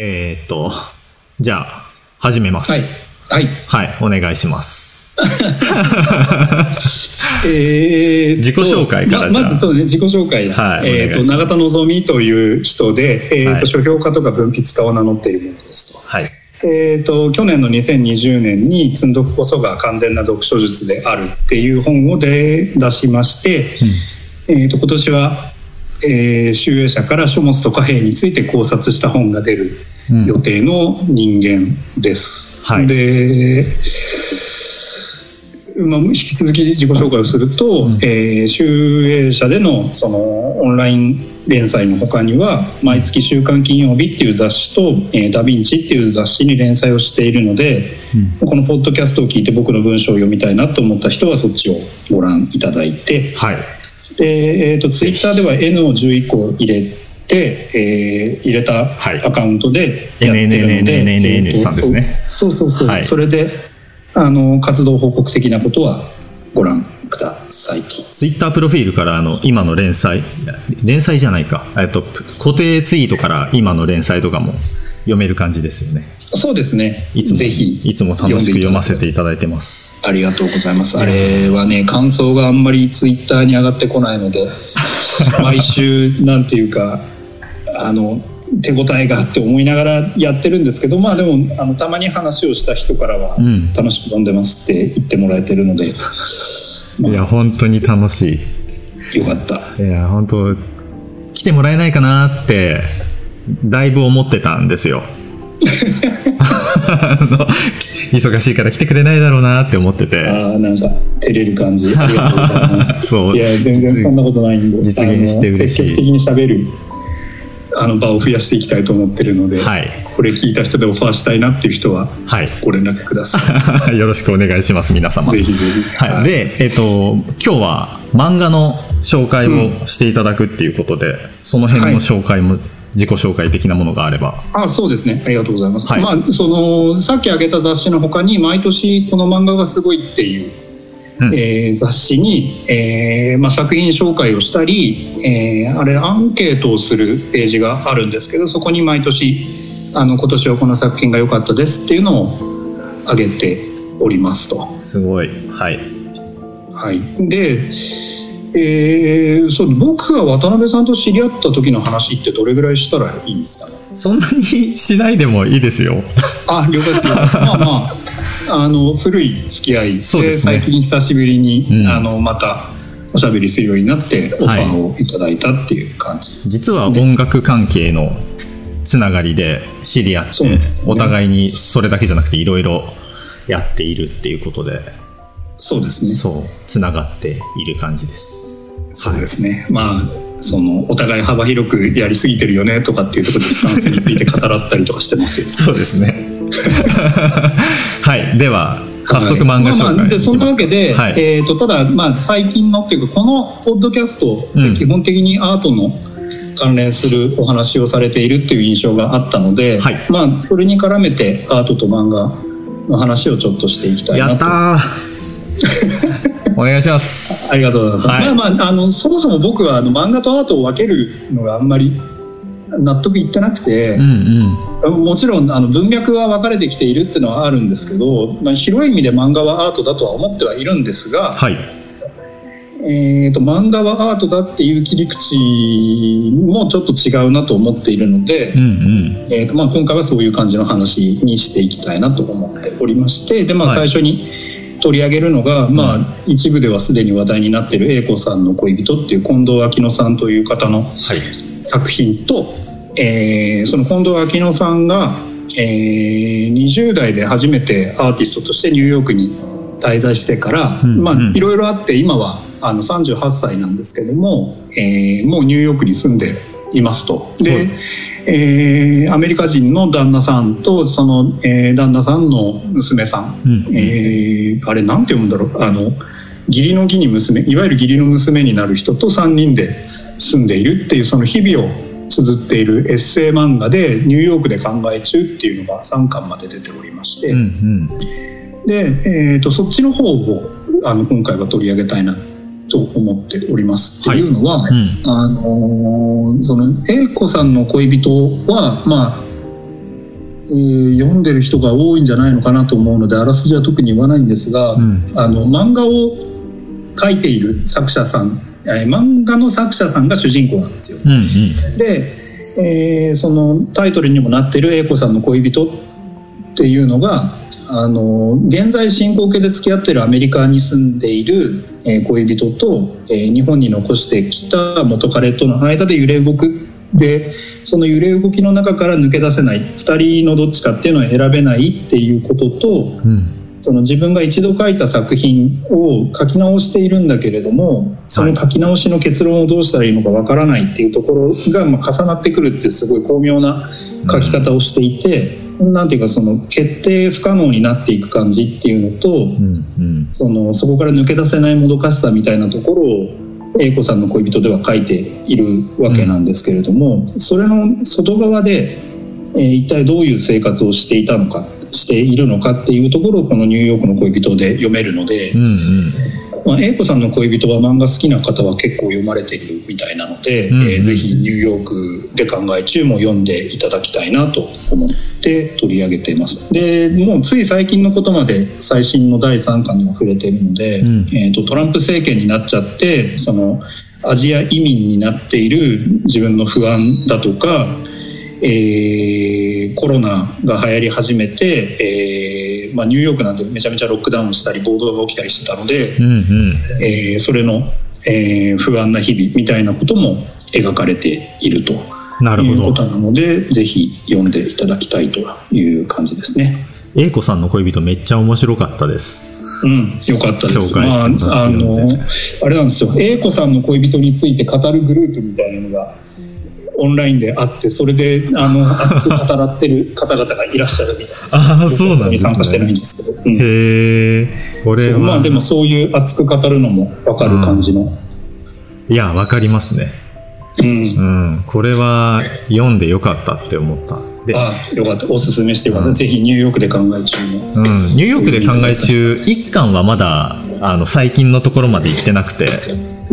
えー、っと、じゃあ、始めます。はい。はい。はい、お願いします。え自己紹介からままずそうね、自己紹介だ。はいえっ、と、永田望みという人で、えっ、と、はい書評家とか文筆家を名乗っているものですと。はい。えっ、と、去年の2020年に積んどくこそが完全な読書術であるっていう本をで出しまして、えっ、と、今年は、えー、集英社から書物と貨幣について考察した本が出るうん予定の人間です。はい。で、まあ、引き続き自己紹介をすると、うん。えー集英社でのそのオンライン連載の他には「毎月週刊金曜日」っていう雑誌と「えーダ・ヴィンチ」っていう雑誌に連載をしているので、このポッドキャストを聞いて僕の文章を読みたいなと思った人はそっちをご覧いただいて。はい。で、えー、とツイッターでは N を11個入れて、えー入れたはいアカウントでやってるので、とさんですねそうそうそうはいそれであの活動報告的なことはご覧くださいと。ツイッタープロフィールからあの今の連載、連載じゃないか、えっと、固定ツイートから今の連載とかも読める感じですよね。そうですね。いつも、ぜひいつも楽しく読ませていいただいてます。ありがとうございます。あれはね感想があんまりツイッターに上がってこないので毎週なんていうかあの手応えがあって思いながらやってるんですけどまあでもあのたまに話をした人からはうん楽しく読んでますって言ってもらえてるので、いや、本当に楽しよかった。い。いや、本当来てもらえないかなって、だいぶ思ってたんですよ。忙しいから来てくれないだろうなって思ってて。ああなんか照れる感じありがとうございます。そういや全然そんなことないんで実現して嬉しい積極的に喋るあの場を増やしていきたいと思ってるので、はいこれ聞いた人でオファーしたいなっていう人ははい。ご連絡くださ よろしくお願いします、皆様。い。ぜひぜひ。はい、で、えっ、と、今日は漫画の紹介をしていただくっていうことで、その辺の紹介も、自己紹介的なものがあれば。あそうですねありがとうございます、はいまあそのさっき挙げた雑誌の他に毎年この漫画がすごいっていう、うんえー雑誌に、えーまあ、作品紹介をしたり、えーあれアンケートをするページがあるんですけどそこに毎年あの今年はこの作品が良かったですっていうのを挙げておりますと。すごい。はい。はい、で、えーそう僕が渡辺さんと知り合った時の話ってどれぐらいしたらいいんですかね？そんなにしないでもいいですよ。あ了解です。まあまあ あの古い付き合いでそうですね。最近久しぶりに、うん。あのまたおしゃべりするようになってオファーをいただいたっていう感じ、実は音楽関係のつながりで知り合って、ね。お互いにそれだけじゃなくていろいろやっているっていうことで、そうですね。そう、つながっている感じです。そうですね。まあそのお互い幅広くやりすぎてるよねとかっていうところでスタンスについて語らったりとかしてますよ そうですね。はい。では、早速漫画紹介まあまあでそんなわけで、はい。えー、とただ、まあ、最近のっていうかこのポッドキャストうんで基本的にアートの関連するお話をされているっていう印象があったので、はいまあ、それに絡めてアートと漫画の話をちょっとしていきたいなと。やったー お願いします。ありがとうございます。はいまあまああのそもそも僕はあの漫画とアートを分けるのがあんまり納得いってなくてうん、うん。もちろんあの文脈は分かれてきているっていうのはあるんですけど、まあ、広い意味で漫画はアートだとは思ってはいるんですが、はい。えー、と漫画はアートだっていう切り口もちょっと違うなと思っているので、うんうん。えーとまあ、今回はそういう感じの話にしていきたいなと思っておりましてで、まあ、はい最初に取り上げるのが、まあ、一部ではすでに話題になっている英子さんの恋人っていう近藤秋乃さんという方のはい。作品と、えーその近藤秋乃さんが、えー20代で初めてアーティストとしてニューヨークに滞在してから、うんまあうんいろいろあって今はあの38歳なんですけども、えーもうニューヨークに住んでいますと。で、はいえーアメリカ人の旦那さんとその、えー旦那さんの娘さん、うん。えーあれなんて読むんだろう。あの義理の義に娘いわゆる義理の娘になる人と3人で住んでいるっていうその日々を綴っているエッセイ漫画でニューヨークで考え中っていうのが3巻まで出ておりまして、うんうん。で、えー、とそっちの方をあの今回は取り上げたいなと思っております。っていうのは、うん。あのーその英子さんの恋人はまあえー読んでる人が多いんじゃないのかなと思うのであらすじは特に言わないんですが、んあの漫画を描いている作者さん、えー漫画の作者さんが主人公なんですよ。うんうんで、えーそのタイトルにもなってる「英子さんの恋人」っていうのがあの現在進行形で付き合ってるアメリカに住んでいる、え恋人と、え日本に残してきた元彼との間で揺れ動く。でその揺れ動きの中から抜け出せない。2人のどっちかっていうのを選べないっていうこととうん。その自分が一度書いた作品を書き直しているんだけれどもその書き直しの結論をどうしたらいいのかわからないっていうところがまあ重なってくるっていうすごい巧妙な書き方をしていて、なんていうかその決定不可能になっていく感じっていうのと、うんうん。そのそこから抜け出せないもどかしさみたいなところを英子さんの恋人では書いているわけなんですけれども、それの外側で、えー一体どういう生活をしていたのかしているのかっていうところをこの「ニューヨークの恋人」で読めるので、うんうん。まあ、英子さんの恋人は漫画好きな方は結構読まれているみたいなので、うんうん。えーぜひ「ニューヨークで考え中」も読んでいただきたいなと思って取り上げています。でもうつい最近のことまで最新の第3巻でも触れているので、うん。えー、とトランプ政権になっちゃってそのアジア移民になっている自分の不安だとか、えーコロナが流行り始めて、えーまあ、ニューヨークなんてめちゃめちゃロックダウンしたり暴動が起きたりしてたので、うんうんえーそれの、えー不安な日々みたいなことも描かれているとなるほどいうことなのでぜひ読んでいただきたいという感じですね。英子さんの恋人めっちゃ面白かったですうん、よかったです。まあ、あの、あれなんですよ。英子さんの恋人について語るグループみたいなのが。オンラインであって、それで、あの、熱く語らってる方々がいらっしゃるみたいな。ああそうなんです参加してないんねですけど。うん。へえこれは。まあ、でも、そういう熱く語るのもわかる感じの。いやわかりますね。うん。うん。これは読んでよかったって思った。であよかった。おすすめしてよかった、ぜひニューヨークで考え中。もうん、ニューヨークで考え中1巻はまだあの最近のところまで行ってなくて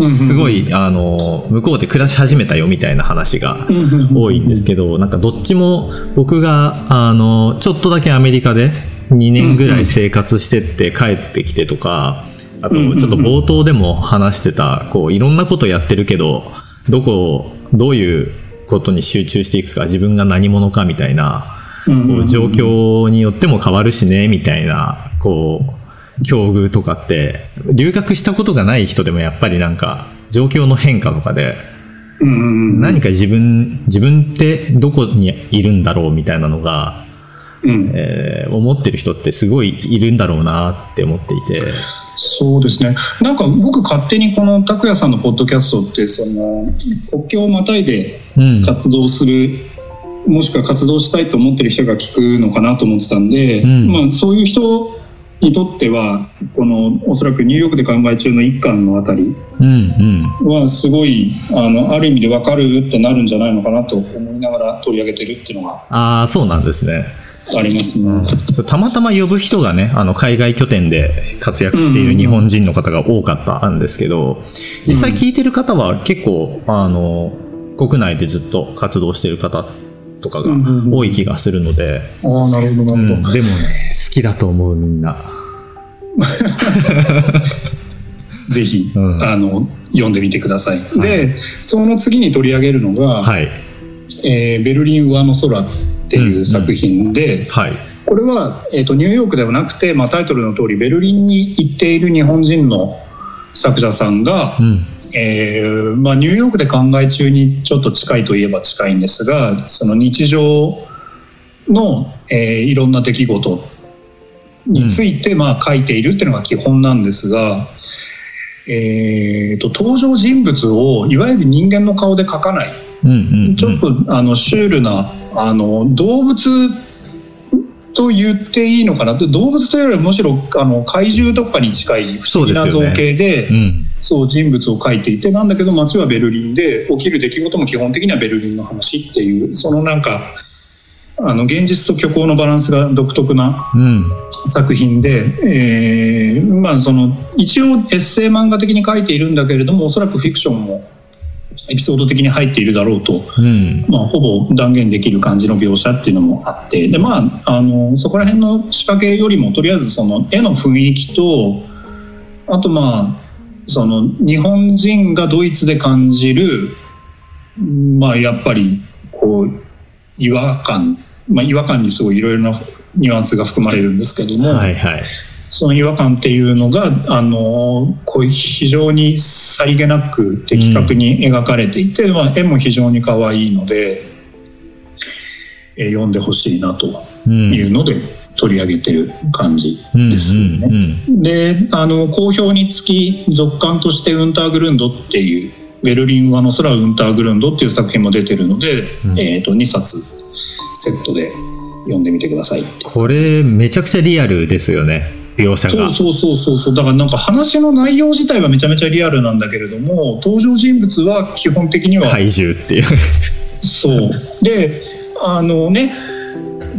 すごいあの向こうで暮らし始めたよみたいな話が多いんですけどなんかどっちも僕があのちょっとだけアメリカで2年ぐらい生活してって帰ってきてとかあとちょっと冒頭でも話してたこういろんなことやってるけどどこをどういうことに集中していくか自分が何者かみたいなこう状況によっても変わるしねみたいなこう境遇とかって留学したことがない人でもやっぱりなんか状況の変化とかでうんうんうん何か自分自分ってどこにいるんだろうみたいなのが、うん。えー思ってる人ってすごいいるんだろうなって思っていて。そうですね。なんか僕勝手にこの拓也さんのポッドキャストってその国境をまたいでうん。活動する、もしくは活動したいと思ってる人が聞くのかなと思ってたんで、うん。まあ、そういう人にとってはこのおそらくニューヨークで考え中の一巻のあたりはすごいあのある意味で分かるってなるんじゃないのかなと思いながら取り上げてるっていうのがああそうなんですね。ありますね。たまたま呼ぶ人がねあの海外拠点で活躍している日本人の方が多かったんですけど実際聞いてる方は結構あの国内でずっと活動してる方とかが多い気がするので、ああなるほどなるほど。うん。でもね好きだと思うみんな ぜひ、うん。あの読んでみてください。でその次に取り上げるのが、はい。えーベルリン上の空」っていう作品で、はい。これは、えー、とニューヨークではなくて、まあ、タイトルの通りベルリンに行っている日本人の作者さんが、うん。えーまあ、ニューヨークで考え中にちょっと近いといえば近いんですがその日常の、えーいろんな出来事について、まあ、書いているっていうのが基本なんですが、えー、と登場人物をいわゆる人間の顔で描かない。うんうんうん。ちょっとあのシュールなあの動物と言っていいのかな？動物というよりはむしろあの怪獣とかに近い不思議な造形でうん。そう人物を描いていてなんだけど街はベルリンで起きる出来事も基本的にはベルリンの話っていうそのなんかあの現実と虚構のバランスが独特なうん作品で、えーまあその一応エッセイ漫画的に書いているんだけれどもおそらくフィクションもエピソード的に入っているだろうと、うん。まあ、ほぼ断言できる感じの描写っていうのもあってで、まあ、あのそこら辺の仕掛けよりもとりあえずその絵の雰囲気とあとまあその日本人がドイツで感じるまあやっぱりこう違和感、まあ、違和感にすごいいろいろなニュアンスが含まれるんですけども、はいはい。その違和感っていうのがあのこう非常にさりげなく的確に描かれていて、まあ、絵も非常に可愛いので、えー読んでほしいなとうん。いうので取り上げてる感じうんですね。うんであの好評につき続刊として「ウンターグルンド」っていう「ベルリンはの空ウンターグルンド」っていう作品も出てるので、うんえー、と2冊セットで読んでみてください。ってこれめちゃくちゃリアルですよね。描写が。そうそうそうそう。そうだからなんか話の内容自体はめちゃめちゃリアルなんだけれども登場人物は基本的には、怪獣っていう。そう。であのね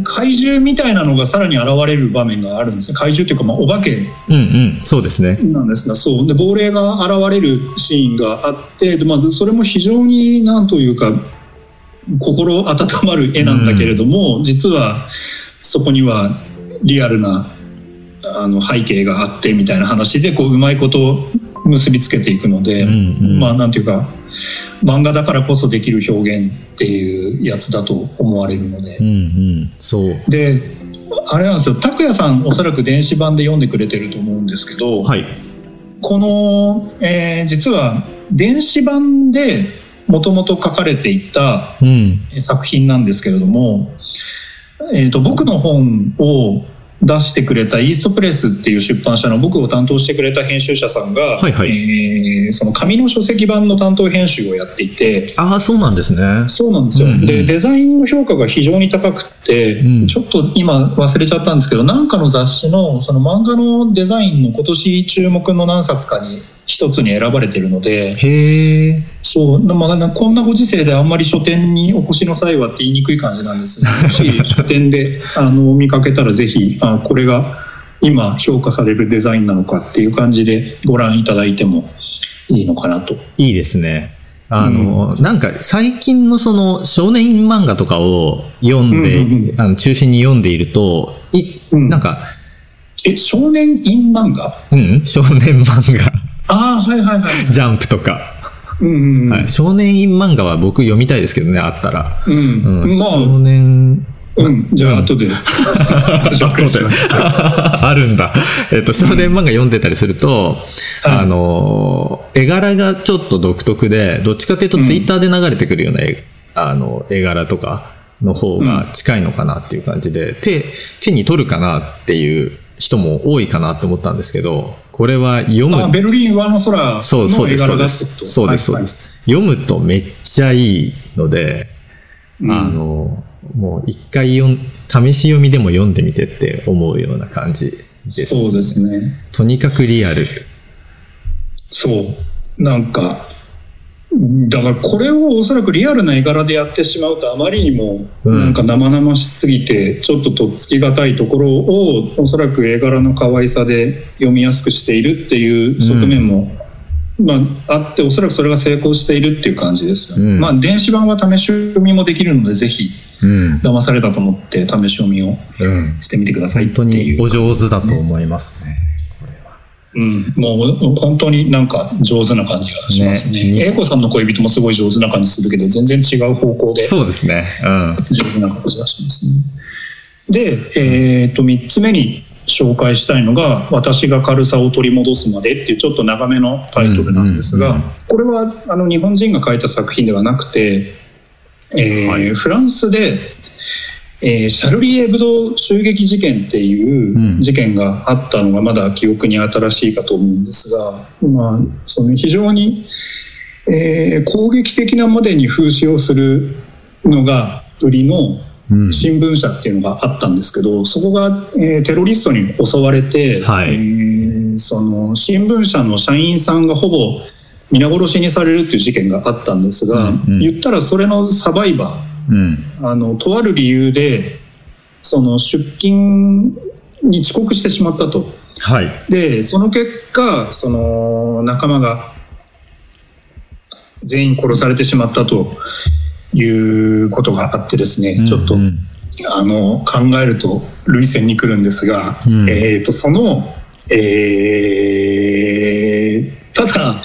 怪獣みたいなのがさらに現れる場面があるんですね。怪獣というか、まあ、お化け。うんうん。そうですね。なんですがそう。で亡霊が現れるシーンがあってで、まあ、それも非常になんというか心温まる絵なんだけれども、実はそこにはリアルなあの背景があってみたいな話でこううまいこと結びつけていくので、うんうん。まあなんていうか漫画だからこそできる表現っていうやつだと思われるので。うんうん。そう。であれなんですよ。拓也さんおそらく電子版で読んでくれてると思うんですけど、はい。この、えー実は電子版でもともと書かれていたうん。作品なんですけれども、えー、と僕の本を出してくれたイーストプレスっていう出版社の僕を担当してくれた編集者さんが、はいはい。えーその紙の書籍版の担当編集をやっていてああそうなんですね。そうなんですよ、うんうん。でデザインの評価が非常に高くて、うん。ちょっと今忘れちゃったんですけどなんかの雑誌のその漫画のデザインの今年注目の何冊かに一つに選ばれてるのでへえそう、まあ、こんなご時世であんまり書店にお越しの際はって言いにくい感じなんですが もし書店であの見かけたらぜひあこれが今評価されるデザインなのかっていう感じでご覧いただいてもいいのかなと。いいですね。あの、なんか最近のその少年漫画とかを読んで、うんうんうんあの中心に読んでいるとい、うん。なんかえ少年イン漫画？うん少年漫画ああはいはいはい。ジャンプとか、うんうんうん。はい、少年院漫画は僕読みたいですけどねあったら、うん。うん。まあ少年。うん、じゃあ後で。紹介します。あるんだ。えっと、少年漫画読んでたりすると、はい。あの、絵柄がちょっと独特で、どっちかというとツイッターで流れてくるような絵,、あの絵柄とかの方が近いのかなっていう感じで、手、手に取るかなっていう人も多いかなと思ったんですけど、これは読むあベルリン上の空そうそうです、その絵柄うでだってこと？す。そうです、そうはいです。読むとめっちゃいいので、うんあの、もう一回読ん、試し読みでも読んでみてって思うような感じです。そうですね。とにかくリアル。そう。なんか、だからこれをおそらくリアルな絵柄でやってしまうとあまりにもうんなんか生々しすぎてちょっととっつきがたいところをおそらく絵柄の可愛さで読みやすくしているっていう側面も、まあ、あっておそらくそれが成功しているっていう感じですよね、うんまあ電子版は試し読みもできるのでぜひうん。騙されたと思って試し読みをうん。してみてくださいって本当いうにお上手だと思いますね。うん、もう本当になんか上手な感じがしますね。ね英子さんの恋人もすごい上手な感じするけど、全然違う方向でそうですね。うん。上手な感じがしますね。で、えっと、3つ目に紹介したいのが、私が軽さを取り戻すまでっていうちょっと長めのタイトルなんですが、これはあの日本人が書いた作品ではなくて、えーはいフランスで、えーシャルリエブド襲撃事件っていう事件があったのがまだ記憶に新しいかと思うんですが、まあ、その非常に、えー攻撃的なまでに風刺をするのが売りのうん。新聞社っていうのがあったんですけどそこが、えーテロリストに襲われて、はい。えーその新聞社の社員さんがほぼ皆殺しにされるっていう事件があったんですが、うんうん。言ったらそれのサバイバうん。ーあのとある理由でその出勤に遅刻してしまったと。はい。でその結果その仲間が全員殺されてしまったということがあってですね、ちょっと、うんうん、あの考えると涙腺に来るんですが、うん、えーと、その、えー、ただ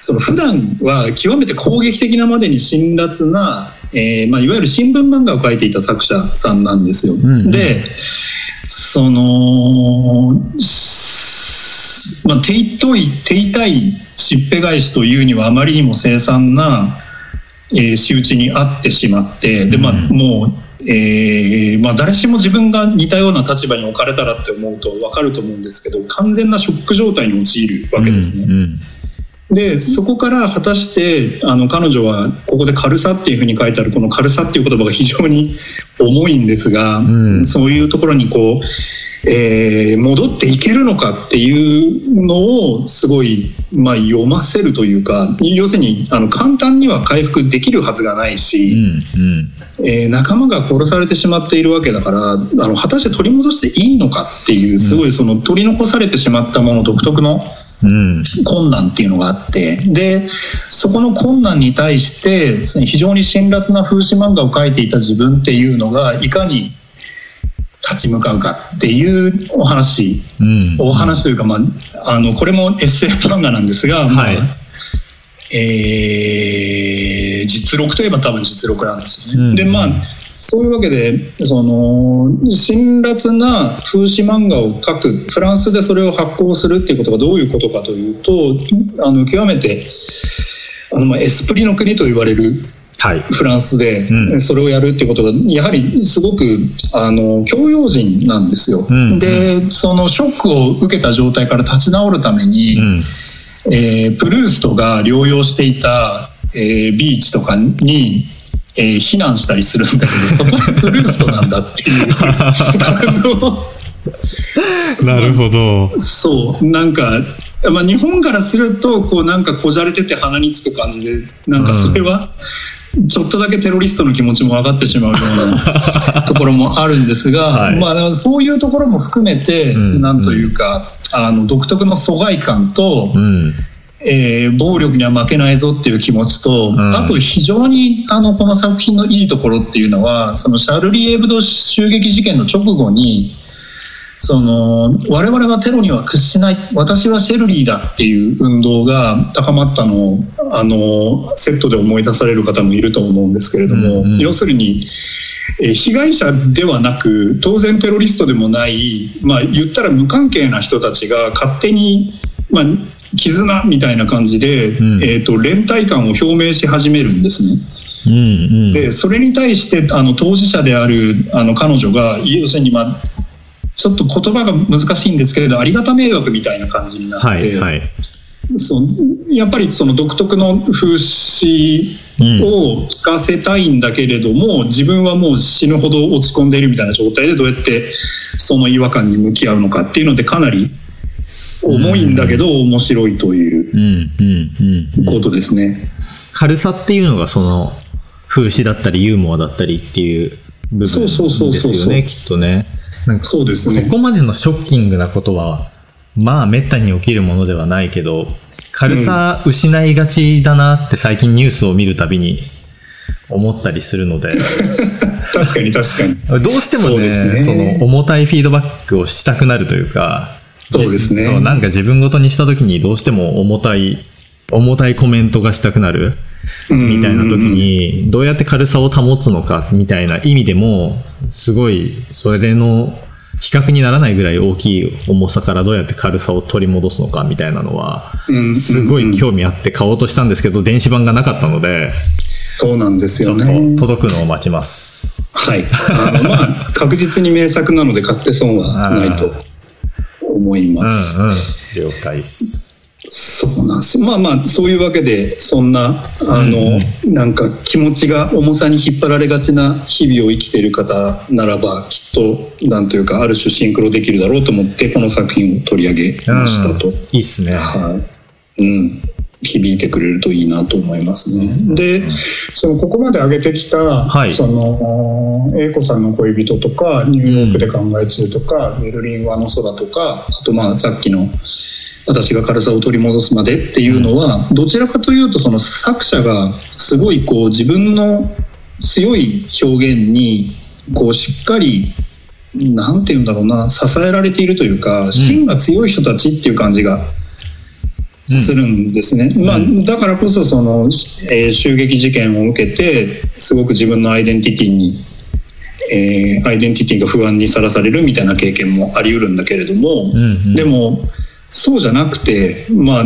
その普段は極めて攻撃的なまでに辛辣な、えーまあ、いわゆる新聞漫画を描いていた作者さんなんですよ。うんうん、でその、まあ、手痛い手痛いしっぺ返しというにはあまりにも凄惨な、えー、仕打ちにあってしまってで、まあ、もうえーまあ、誰しも自分が似たような立場に置かれたらって思うと分かると思うんですけど完全なショック状態に陥るわけですね。うんうんでそこから果たしてあの彼女はここで軽さっていうふうに書いてあるこの軽さっていう言葉が非常に重いんですが、うん、そういうところにこうえー、戻っていけるのかっていうのをすごい、まあ、読ませるというか要するにあの簡単には回復できるはずがないし、うんうん、えー、仲間が殺されてしまっているわけだからあの果たして取り戻していいのかっていうすごいその取り残されてしまったもの独特の。困難っていうのがあって。でそこの困難に対して非常に辛辣な風刺漫画を描いていた自分っていうのがいかに立ち向かうかっていうお話、うん、お話というか、まあ、あのこれもエッセイ漫画なんですが、はい、まあえー、実録といえば多分実録なんですよね。うん、でまあそういうわけでその辛辣な風刺漫画を描くフランスでそれを発行するっていうことがどういうことかというとあの極めてあの、まあ、エスプリの国と言われるはい、フランスでそれをやるっていうことがやはりすごくあの教養人なんですよ。うんうん、でそのショックを受けた状態から立ち直るために、うん、えー、プルーストが療養していた、えー、ビーチとかに、えー、避難したりするんだけどそこはプルーストなんだっていう。なるほど。そう。なんかまあ、日本からするとこうなんかこじゃれてて鼻につく感じでなんかそれは、ちょっとだけテロリストの気持ちも分かってしまうような ところもあるんですが、はい、まあ、そういうところも含めて、うん、なんというかあの独特の疎外感と、うん、えー、暴力には負けないぞっていう気持ちと、うん、あと非常にあのこの作品のいいところっていうのはそのシャルリー・エブド襲撃事件の直後にその我々はテロには屈しない私はシェルリーだっていう運動が高まったのをあのセットで思い出される方もいると思うんですけれども、うんうん、要するに被害者ではなく当然テロリストでもない、まあ、言ったら無関係な人たちが勝手に、まあ、絆みたいな感じで、うん、えーと、連帯感を表明し始めるんですね。うんうん、でそれに対してあの当事者であるあの彼女が要するに、まあ、ちょっと言葉が難しいんですけれどありがた迷惑みたいな感じになって、はいはい、そやっぱりその独特の風刺を聞かせたいんだけれども、うん、自分はもう死ぬほど落ち込んでいるみたいな状態でどうやってその違和感に向き合うのかっていうのでかなり重いんだけど面白いということですね。軽さっていうのがその風刺だったりユーモアだったりっていう部分ですよねきっとね。なんかそうですね。ここまでのショッキングなことは、まあ、めったに起きるものではないけど、軽さ失いがちだなって最近ニュースを見るたびに思ったりするので。確かに確かに。どうしてもね、そ、ね、その重たいフィードバックをしたくなるというか、そうですね。なんか自分ごとにした時にどうしても重たい、重たいコメントがしたくなる。みたいな時にどうやって軽さを保つのかみたいな意味でもすごいそれの比較にならないぐらい大きい重さからどうやって軽さを取り戻すのかみたいなのはすごい興味あって買おうとしたんですけど電子版がなかったのでそうなんですよね。届くのを待ちます。はい。あのまあ確実に名作なので買って損はないと思います、うんうん、了解そうなんですまあまあそういうわけでそんなあの、うん、なんか気持ちが重さに引っ張られがちな日々を生きている方ならばきっとなんというかある種シンクロできるだろうと思ってこの作品を取り上げましたと。うん、いいっすね。はい、うん響いてくれるといいなと思いますね。で、そのここまで上げてきた、はい、その英子さんの恋人とかニューヨークで考え中とか、うん、ベルリンはの空とかあとまあさっきの私が軽さを取り戻すまでっていうのはどちらかというとその作者がすごいこう自分の強い表現にこうしっかりなんて言うんだろうな支えられているというか芯が強い人たちっていう感じがするんですね、まあ、だからこそその、えー、襲撃事件を受けてすごく自分のアイデンティティに、えー、アイデンティティが不安にさらされるみたいな経験もあり得るんだけれども、うんうん、でもそうじゃなくてまあ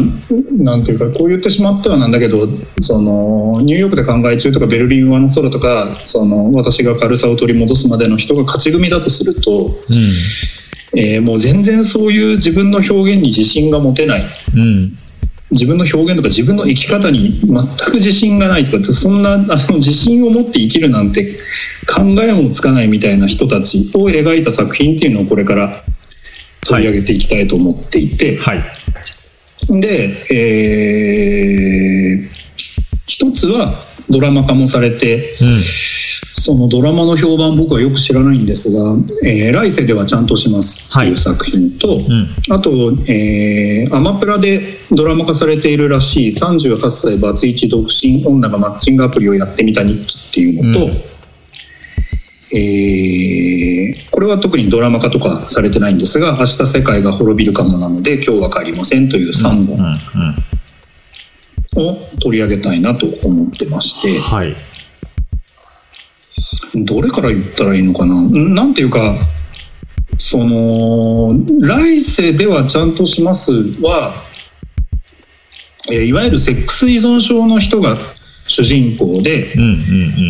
なんていうかこう言ってしまってはなんだけどそのニューヨークで考え中とかベルリン上の空とかその私が軽さを取り戻すまでの人が勝ち組だとすると、うん。えー、もう全然そういう自分の表現に自信が持てない。うん自分の表現とか自分の生き方に全く自信がないとかそんな あの自信を持って生きるなんて考えもつかないみたいな人たちを描いた作品っていうのをこれから取り上げていきたいと思っていて、はい、で、えー、一つはドラマ化もされて、うん、そのドラマの評判僕はよく知らないんですが「えー、来世ではちゃんとします」とい。う作品と、はいうん、あと、えー、アマプラでドラマ化されているらしい38歳バツイチ独身女がマッチングアプリをやってみた日記っていうのと、うん。えー、これは特にドラマ化とかされてないんですが「明日世界が滅びるかもなので今日は帰りません」という3本を取り上げたいなと思ってまして、はい、どれから言ったらいいのかな？なんていうかその来世ではちゃんとしますは、えいわゆるセックス依存症の人が主人公で、うんうんう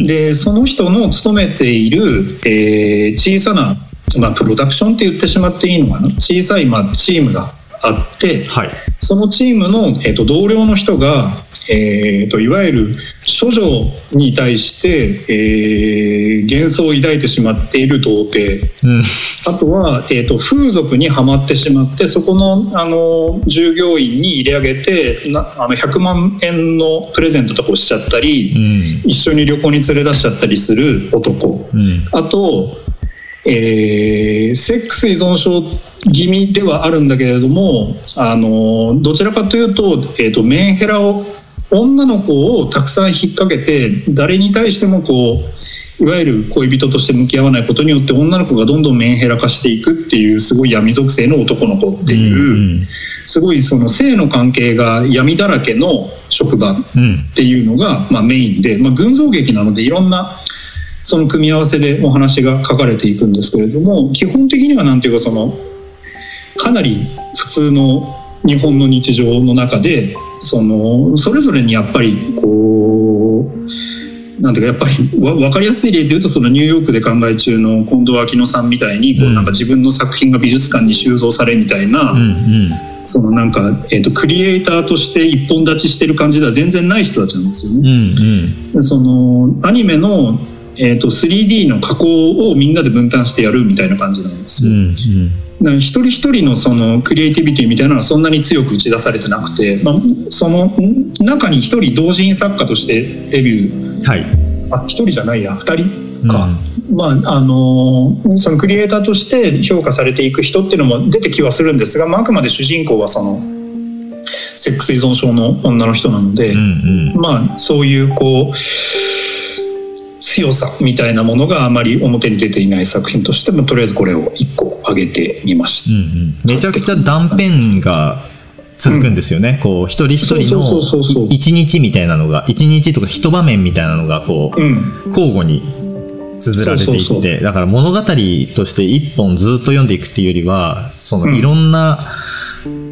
ん、でその人の勤めている、えー、小さな、まあ、プロダクションって言ってしまっていいのかな？小さい、まあ、チームがあって、はい、そのチームの、えーと、同僚の人が、えーと、いわゆる処女に対して、えー、幻想を抱いてしまっている童貞、うん、あとは、えーと、風俗にはまってしまってそこのあの従業員に入れ上げてなあの100万円のプレゼントとかをしちゃったり、うん、一緒に旅行に連れ出しちゃったりする男、うん、あと、えー、セックス依存症気味ではあるんだけれどもあのどちらかというと,、えーと、メンヘラを女の子をたくさん引っ掛けて誰に対してもこういわゆる恋人として向き合わないことによって女の子がどんどんメンヘラ化していくっていうすごい闇属性の男の子っていう、うんうん、すごいその性の関係が闇だらけの職場っていうのが、まあ、メインで、まあ、群像劇なのでいろんなその組み合わせでお話が書かれていくんですけれども基本的には何ていうかそのかなり普通の日本の日常の中でそのそれぞれにやっぱりこうなんていうかやっぱり分かりやすい例で言うとそのニューヨークで考え中の近藤秋乃さんみたいにこうなんか自分の作品が美術館に収蔵されみたいな、うんうん、そのなんか、えーと、クリエイターとして一本立ちしてる感じでは全然ない人たちなんですよね。うんうん、そのアニメのえーと、3D の加工をみんなで分担してやるみたいな感じなんです。うんうん。一人一人のそのクリエイティビティみたいなのはそんなに強く打ち出されてなくて、まあ、その中に一人同人作家としてデビュー、はい、あ一人じゃないや二人か、うん、まああのそのクリエイターとして評価されていく人っていうのも出てきはするんですが、まあ、あくまで主人公はそのセックス依存症の女の人なので、うんうん、まあそういうこう強さみたいなものがあまり表に出ていない作品としてもとりあえずこれを1個挙げてみました、うんうん、めちゃくちゃ断片が続くんですよね、うん、こう一人一人の一日みたいなのが一日とか一場面みたいなのがこう、うん、交互に綴られていってだから物語として一本ずっと読んでいくっていうよりはそのいろんな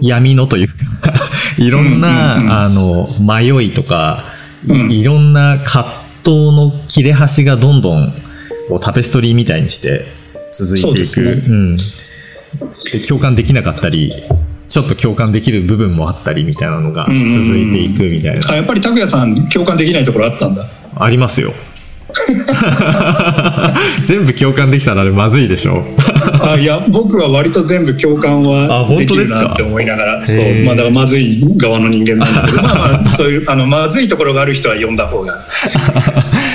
闇のというか いろんな、あの迷いとか、いろんな葛藤頭の切れ端がどんどんこうタペストリーみたいにして続いていく、ね、うん、で共感できなかったりちょっと共感できる部分もあったりみたいなのが続いていくみたいな、あやっぱり拓哉さん共感できないところあったんだ。ありますよ 全部共感できたらあれまずいでしょあいや僕は割と全部共感あはできるなって思いながらそうまあだからまずい側の人間なんだけどまあまあそういうあのまずいところがある人は読んだ方が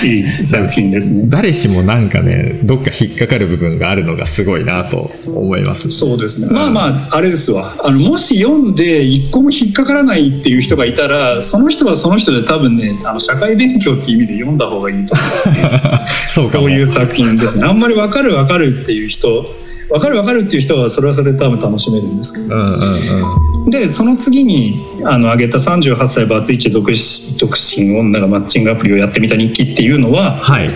いい作品ですね。誰しもなんかねどっか引っかかる部分があるのがすごいなと思いますそうですね。まあまああれですわ。あのもし読んで一個も引っかからないっていう人がいたら、その人はその人で多分ね、あの社会勉強っていう意味で読んだ方がいいと思います。そうそういう作品ですね。あんまりわかるわかるっていう人、わかるわかるっていう人はそれはそれで多分楽しめるんですけど。うんうんうん。でその次にあの挙げた38歳バツイチ独身独身女がマッチングアプリをやってみた日記っていうのははい。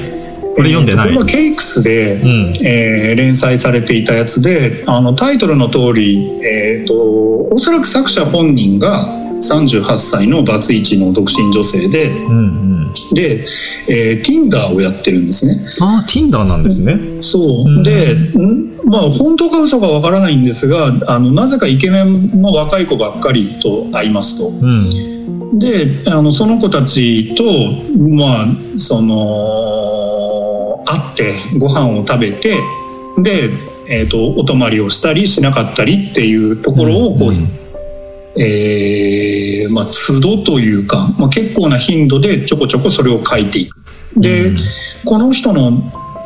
これ読んでない、えーとこれはケイクスで、うん。えー連載されていたやつであのタイトルの通り、えー、とおそらく作者本人が38歳のバツイチの独身女性でうんうん。で、えー、Tinder をやってるんですね。ああ Tinder なんですね。そう、うん。でんまあ本当か嘘かわからないんですがあのなぜかイケメンの若い子ばっかりと会いますと。うん。であのその子たちとまあその会ってご飯を食べてで、えー、とお泊まりをしたりしなかったりっていうところをこう、うんえーまあ、都度というか、まあ、結構な頻度でちょこちょこそれを書いていく。で、うん。この人の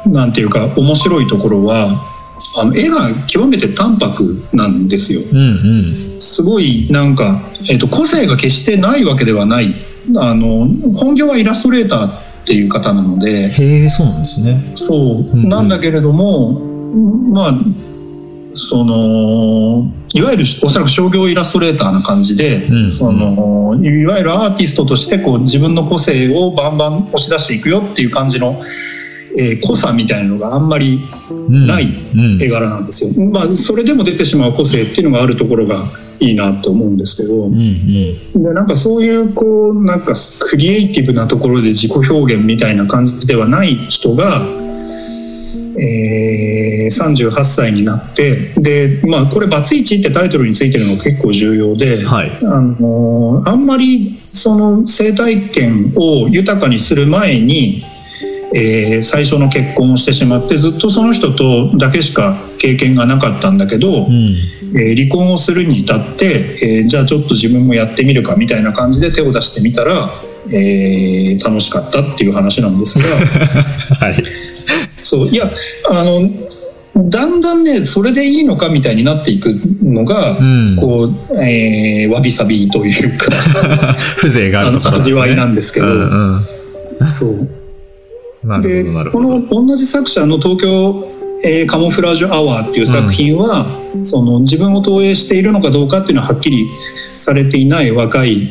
なんていうか面白いところはあの絵が極めて淡白なんですよ。うんうん。すごいなんか、えっと個性が決してないわけではない。あの本業はイラストレーターっていう方なので。へえそうなんですね。そう、んうんなんだけれどもまあそのいわゆるおそらく商業イラストレーターな感じで、うん。そのいわゆるアーティストとしてこう自分の個性をバンバン押し出していくよっていう感じの、えー濃さみたいなのがあんまりうん。ないうん。絵柄なんですよ。まあ、それでも出てしまう個性っていうのがあるところがいいなと思うんですけど、うんうん。でなんかそういうこうなんかクリエイティブなところで自己表現みたいな感じではない人が、えー、38歳になってで、まあ、これ「バツイチ」ってタイトルについてるのが結構重要で、はい。あのあんまりその生体験を豊かにする前に、えー最初の結婚をしてしまってずっとその人とだけしか経験がなかったんだけど、うん。えー離婚をするに至って、えーじゃあちょっと自分もやってみるかみたいな感じで手を出してみたら、えー楽しかったっていう話なんですが。はいそう。いやあのだんだんねそれでいいのかみたいになっていくのが、うん。こう、えーわびさびというか 風情があるとね味わいなんですけど、うんうん。そう。なでこの同じ作者の「東京、えーカモフラージュアワー」っていう作品は、その自分を投影しているのかどうかっていうのははっきりされていない若い、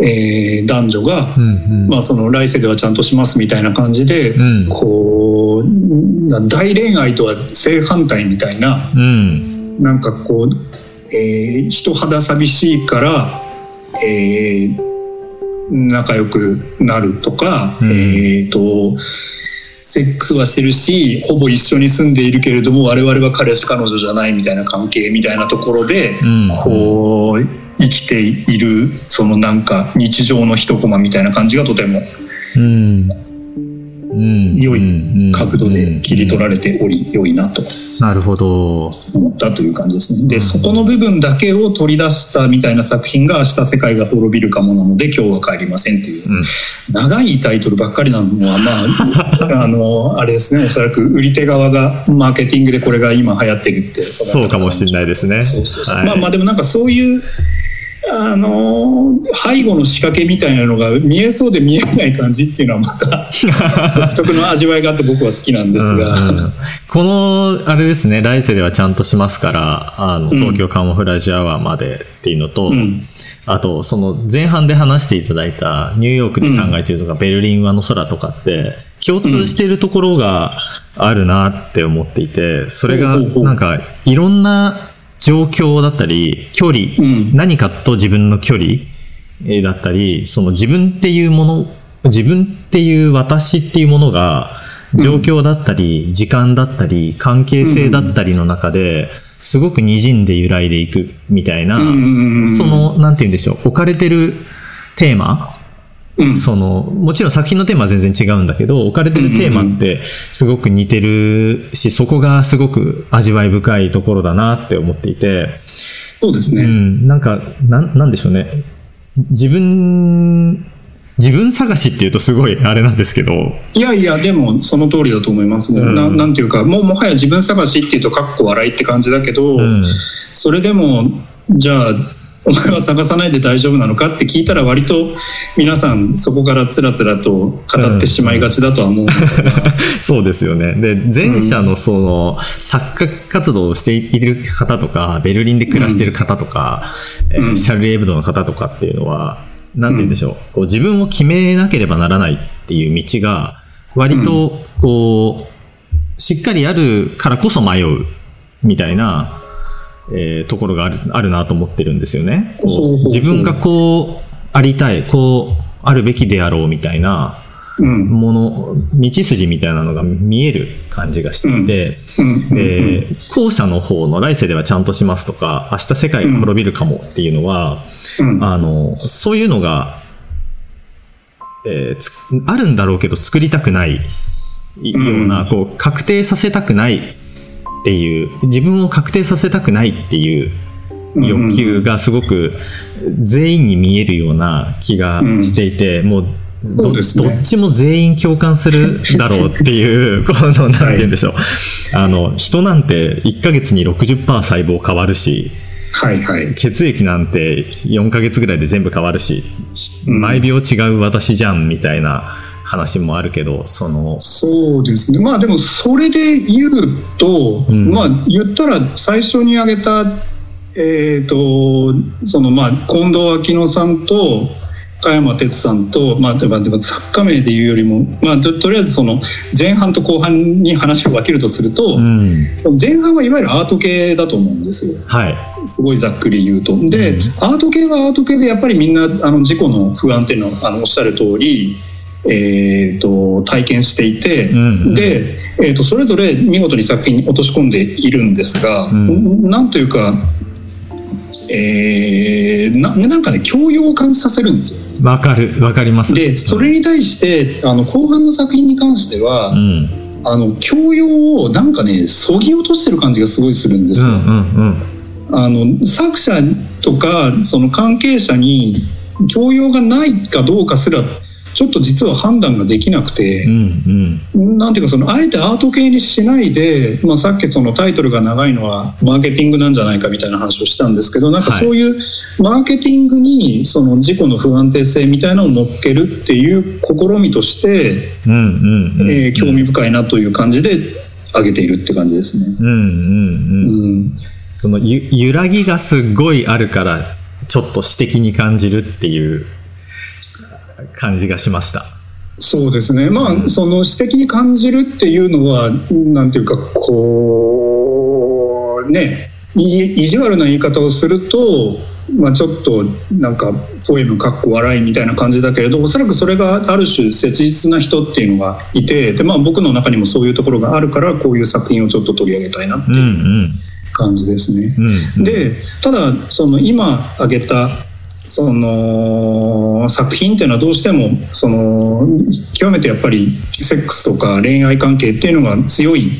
えー男女が、うんうん。まあ、その来世ではちゃんとしますみたいな感じで、うん。こうな大恋愛とは正反対みたいなうん。なんかこう、えー人肌寂しいから、えー仲良くなるとか、うん。えーとセックスはしてるしほぼ一緒に住んでいるけれども我々は彼氏彼女じゃないみたいな関係みたいなところで、うん。こう生きているそのなんか日常の一コマみたいな感じがとてもうんうん良い角度で切り取らられており良いなと。なるほど。思ったという感じですね。で、そこの部分だけを取り出したみたいな作品が明日世界が滅びるかもなので今日は帰りませんっていう、うん。長いタイトルばっかりなのはまあ あのあれですねおそらく売り手側がマーケティングでこれが今流行ってるってそうかもしれないですね。そうそうそう。はい。まあまあでもなんかそういうあの背後の仕掛けみたいなのが見えそうで見えない感じっていうのはまた 独特の味わいがあって僕は好きなんですが、うんうん。このあれですね来世ではちゃんとしますからあのん。東京カモフラージュアワーまでっていうのと、うん。あとその前半で話していただいたニューヨークで考え中とか、ベルリンはの空とかって共通しているところがあるなって思っていてそれがなんかいろんな状況だったり距離、うん。何かと自分の距離えーだったりその自分っていうもの自分っていう私っていうものが状況だったり、時間だったり関係性だったりの中ですごく滲んで揺らいでいくみたいな、そのなんて言うんでしょう置かれてるテーマうん、そのもちろん作品のテーマは全然違うんだけど置かれてるテーマってすごく似てるし、そこがすごく味わい深いところだなって思っていて。そうですね、うん、なんかななんでしょうね。自分自分探しっていうとすごいあれなんですけど。いやいやでもその通りだと思いますね、うん、ななんていうかもうもはや自分探しっていうとかっこ笑いって感じだけど、うん、それでもじゃあお前は探さないで大丈夫なのかって聞いたら割と皆さんそこからつらつらと語ってしまいがちだとは思うんですが、うん、そうですよね。で前者のその作家活動をしている方とかベルリンで暮らしている方とか、うん、えー、シャルリー・エブドの方とかっていうのはなんて言うんでしょう、こう自分を決めなければならないっていう道が、割と、こう、しっかりあるからこそ迷う、みたいな、えー、ところがある、あるなと思ってるんですよね。こう自分がこう、ありたい、こう、あるべきであろうみたいな、もの、道筋みたいなのが見える感じがしていて、で、後者の方の来世ではちゃんとしますとか、明日世界が滅びるかもっていうのは、あの、そういうのが、えー、あるんだろうけど作りたくないような、こう、確定させたくないっていう、自分を確定させたくないっていう欲求がすごく全員に見えるような気がしていて、もうどね、どっちも全員共感するだろうっていう、この、なんて言うんでしょう。はい、あの、人なんて1ヶ月に60%細胞変わるし、はいはい、血液なんて4ヶ月ぐらいで全部変わるし、毎秒違う私じゃんみたいな話もあるけど、その。そうですね。まあでも、それで言うと、うん、まあ言ったら最初に挙げた、えっ、ー、と、そのまあ近藤昭乃さんと、加山哲さんと、まあ、でも作家名でいうよりも、まあ、ととりあえずその前半と後半に話を分けるとすると、うん、前半はいわゆるアート系だと思うんですよ。はい、すごいざっくり言うと。で、うん、アート系はアート系でやっぱりみんなあの事故の不安っていうのはあのおっしゃる通りえーと、体験していて、うん。うん、で、えーと、それぞれ見事に作品に落とし込んでいるんですが、うん、なんというか、えー、ななんかね教養を感じさせるんですよ。わかるわかります。でそれに対してあの後半の作品に関しては、うん、あの教養をなんかねそぎ落としてる感じがすごいするんですよ。うんうんうん、あの作者とかその関係者に教養がないかどうかすらちょっと実は判断ができなくて、うんうん、なんていうかそのあえてアート系にしないで、まあ、さっきそのタイトルが長いのはマーケティングなんじゃないかみたいな話をしたんですけどなんかそういうマーケティングにその自己の不安定性みたいなのを乗っけるっていう試みとして、え興味深いなという感じで挙げているって感じですね。うんうんうんうん、そのゆ揺らぎがすごいあるからちょっと私的に感じるっていう感じがしました。そうですね。まあ、その私的に感じるっていうのは、なんていうか、こう、ね、意地悪な言い方をすると、まあ、ちょっとなんかポエムかっこ笑いみたいな感じだけれどおそらくそれがある種切実な人っていうのがいてで、まあ、僕の中にもそういうところがあるからこういう作品をちょっと取り上げたいなっていう感じですね。うんうん、でただその今挙げたその作品っていうのはどうしてもその極めてやっぱりセックスとか恋愛関係っていうのが強い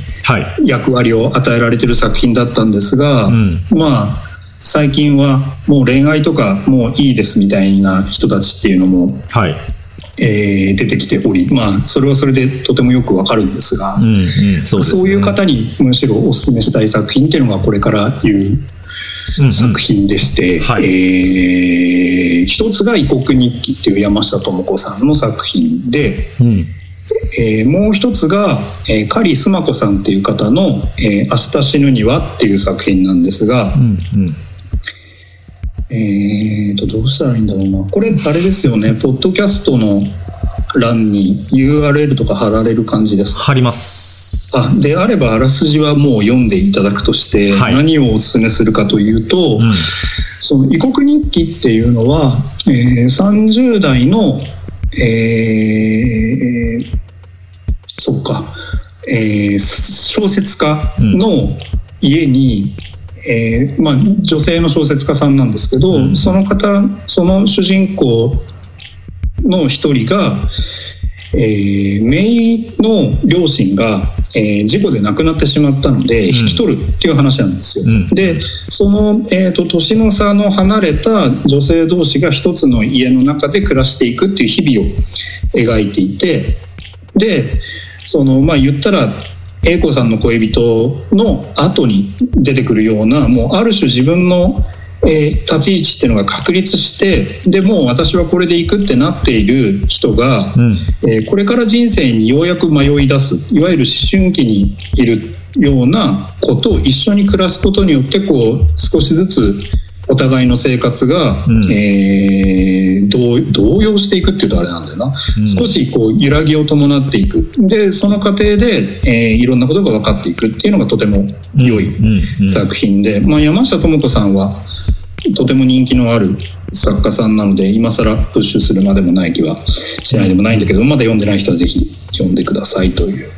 役割を与えられてる作品だったんですが、はいうん、まあ最近はもう恋愛とかもういいですみたいな人たちっていうのも、はい、えー、出てきておりまあそれはそれでとてもよくわかるんですが、うんうんそうね、そういう方にむしろおすすめしたい作品っていうのがこれから言う作品でして、うんうんはい、えー、一つが「異国日記」っていう山下智子さんの作品で、うん、えー、もう一つが、えー、狩須磨子さんっていう方の「えー、明日死ぬには」っていう作品なんですが、うんうん。えーと、どうしたらいいんだろうな。これあれですよね。ポッドキャストの欄に URL とか貼られる感じです貼りますあであればあらすじはもう読んでいただくとして、はい、何をお勧めするかというと、うん、その異国日記っていうのは、えー、30代の、えー、そっか、えー、小説家の家に、うん、えー、まあ、女性の小説家さんなんですけど、うん、その方その主人公の一人が、えー、姪の両親が、えー、事故で亡くなってしまったので引き取るっていう話なんですよ。うん、でその、えーと、年の差の離れた女性同士が一つの家の中で暮らしていくっていう日々を描いていてでそのまあ言ったら A 子さんの恋人の後に出てくるようなもうある種自分のえー、立ち位置っていうのが確立してでもう私はこれでいくってなっている人が、うん、えー、これから人生にようやく迷い出すいわゆる思春期にいるようなことを一緒に暮らすことによってこう少しずつお互いの生活が、うん、えー、動揺していくっていうとあれなんだよな、うん、少しこう揺らぎを伴っていく。でその過程で、えー、いろんなことが分かっていくっていうのがとても良い作品で、まあ、山下智子さんはとても人気のある作家さんなので今更プッシュするまでもない気はしないでもないんだけどまだ読んでない人はぜひ読んでくださいという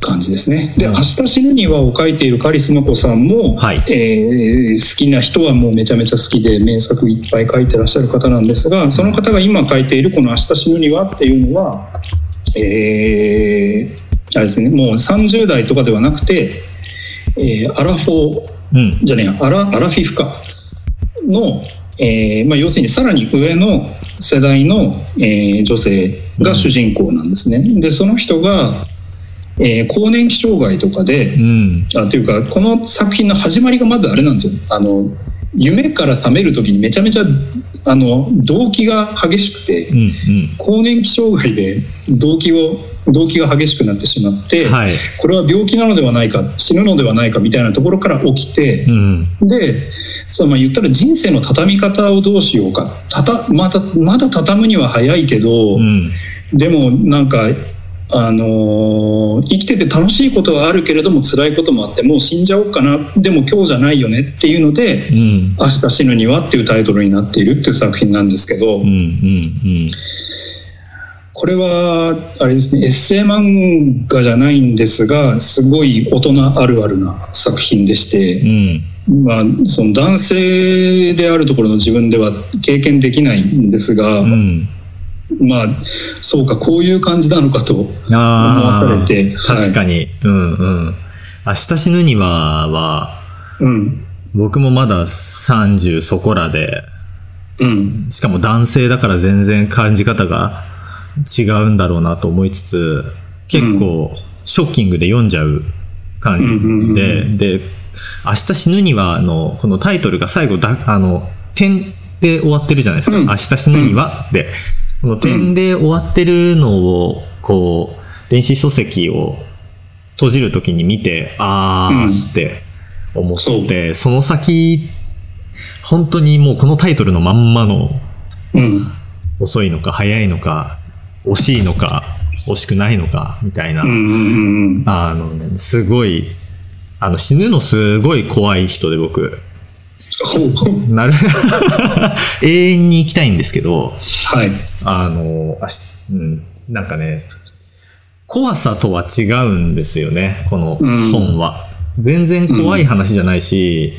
感じですね。で「明日死ぬには」を書いているカリスマ子さんも、はい、えー、好きな人はもうめちゃめちゃ好きで名作いっぱい書いてらっしゃる方なんですがその方が今書いているこの「明日死ぬには」っていうのはえー、あれですねもう30代とかではなくて、えー、アラフォーうん、じゃねえアラアラフィフか。の、えーまあ、要するにさらに上の世代の、えー、女性が主人公なんですね。でその人が、えー、更年期障害とかで、うん、あというかこの作品の始まりがまずあれなんですよ。あの夢から覚める時にめちゃめちゃあの動機が激しくて、うんうん、更年期障害で動機を動機が激しくなってしまって、はい、これは病気なのではないか死ぬのではないかみたいなところから起きて、うん、でそのまあ言ったら人生の畳み方をどうしようか。たたまだまだ畳むには早いけど、うん、でもなんかあの生きてて楽しいことはあるけれども辛いこともあってもう死んじゃおうかな。でも今日じゃないよねっていうので「うん、明日死ぬには」っていうタイトルになっているっていう作品なんですけど、うんうんうんこれはあれですねエッセイ漫画じゃないんですがすごい大人あるあるな作品でして、うん、まあその男性であるところの自分では経験できないんですが、うん、まあそうかこういう感じなのかと思わされて確かに、はい、うんうん。明日死ぬにはは、うん、僕もまだ30そこらで、うん、しかも男性だから全然感じ方が違うんだろうなと思いつつ、結構ショッキングで読んじゃう感じで、で、明日死ぬには、の、このタイトルが最後だ、あの、点で終わってるじゃないですか。明日死ぬには、で、この点で終わってるのを、こう、電子書籍を閉じるときに見て、あーって思って、その先、本当にもうこのタイトルのまんまの、遅いのか早いのか惜しいのか、惜しくないのか、みたいな、あの、ね、すごい、あの、死ぬのすごい怖い人で僕。なる。永遠に行きたいんですけど、はい。あの、あし、うん、なんかね、怖さとは違うんですよね、この本は。うん、全然怖い話じゃないし、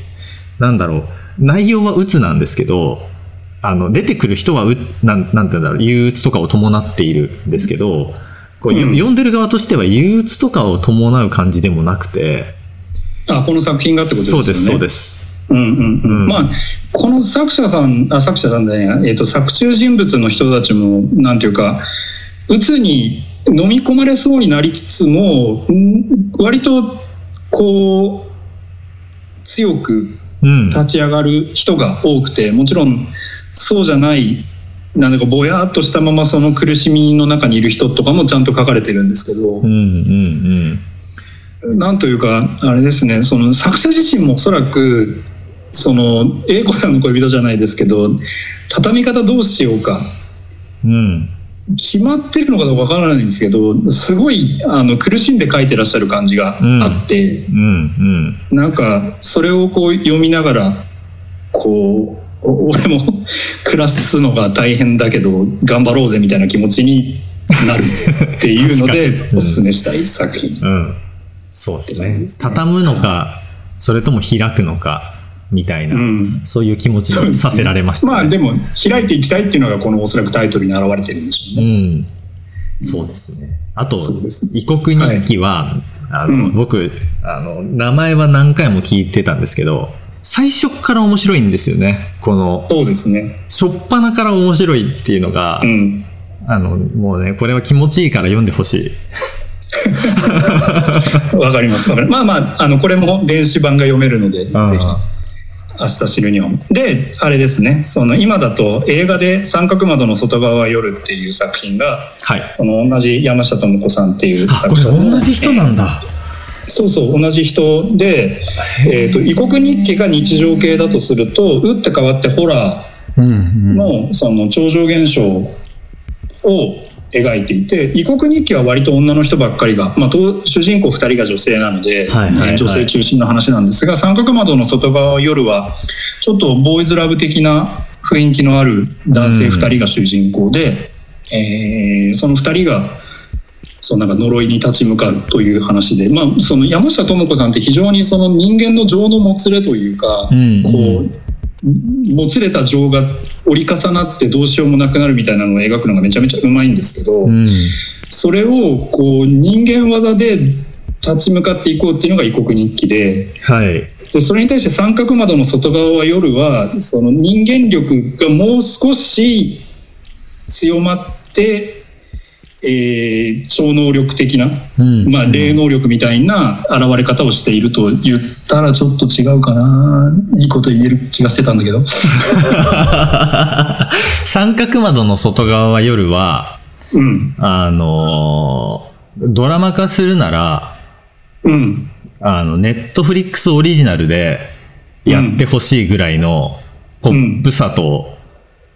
うん、なんだろう、内容は鬱なんですけど、あの、出てくる人はう、なん、なんて言うんだろう、憂鬱とかを伴っているんですけど、こう、うん、読んでる側としては憂鬱とかを伴う感じでもなくて。あ、この作品がってことですね。そうです、そうです。うんうんうん。まあ、この作者さん、あ、作者さんだね、えっ、ー、と、作中人物の人たちも、なんていうか、鬱に飲み込まれそうになりつつも、割と、こう、強く立ち上がる人が多くて、もちろんそうじゃないなんだかぼやっとしたままその苦しみの中にいる人とかもちゃんと書かれてるんですけど、うんうんうん、なんというかあれですねその作者自身もおそらくその英子さんの恋人じゃないですけど畳み方どうしようか、うん、決まってるのかどうかわからないんですけどすごいあの苦しんで書いてらっしゃる感じがあって、うん。うん。うん、なんかそれをこう読みながらこう俺も暮らすのが大変だけど頑張ろうぜみたいな気持ちになるっていうので おすすめしたい作品、うん、そうですね。畳むのかそれとも開くのかみたいな、うん。そういう気持ちにさせられました、まあでも開いていきたいっていうのがこのおそらくタイトルに表れてるんでしょうね。うん。そうですね。あと異国日記は、あの、うん。僕、あの、名前は何回も聞いてたんですけど、最初から面白いんですよね。この、そうですね。しょっぱなから面白いっていうのが、うん。あの、もうね、これは気持ちいいから読んでほしい。わかります。わかりますまあまあ、あの、これも電子版が読めるので、ぜひ。明日知るには。で、あれですね。その、今だと映画で三角窓の外側は夜っていう作品が、はい。この同じ山下智子さんっていうあ、これ同じ人なんだ。そうそう同じ人で、えー、と異国日記が日常系だとすると打って変わってホラうん、うーん。のその超常現象を描いていて異国日記は割と女の人ばっかりが、まあ、と主人公2人が女性なので、はいはいはいえー女性中心の話なんですが三角窓の外側夜はちょっとボーイズラブ的な雰囲気のある男性2人が主人公で、えーその2人がそうなんか呪いに立ち向かうという話で、まあ、その山下智子さんって非常にその人間の情のもつれというか、うんこうもつれた情が折り重なってどうしようもなくなるみたいなのを描くのがめちゃめちゃうまいんですけど、うん。それをこう人間技で立ち向かっていこうっていうのが異国日記で。はい。でそれに対して三角窓の外側は夜はその人間力がもう少し強まって、えー超能力的な、うん。まあ、霊能力みたいな現れ方をしていると言ったらちょっと違うかな。いいこと言える気がしてたんだけど。三角窓の外側は夜は、うん。あのードラマ化するなら、うん。あの、ネットフリックスオリジナルでやってほしいぐらいのポップさと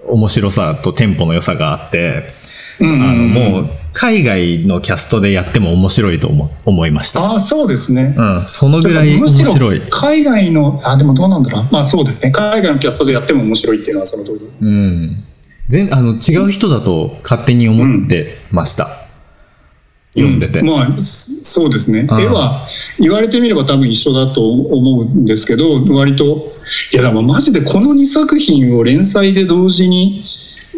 面白さとテンポの良さがあって、うんあの、もう海外のキャストでやっても面白いと思思いました。ああそうですねうん、そのぐらい面白い。海外のあでもどうなんだろうまあそうですね海外のキャストでやっても面白いっていうのはその通りうん。全、あの、違う人だと勝手に思ってました。読んでて。うんまあそそうですね、ん絵は言われてみれば多分一緒だと思うんですけど割といやでもマジでこの2作品を連載で同時に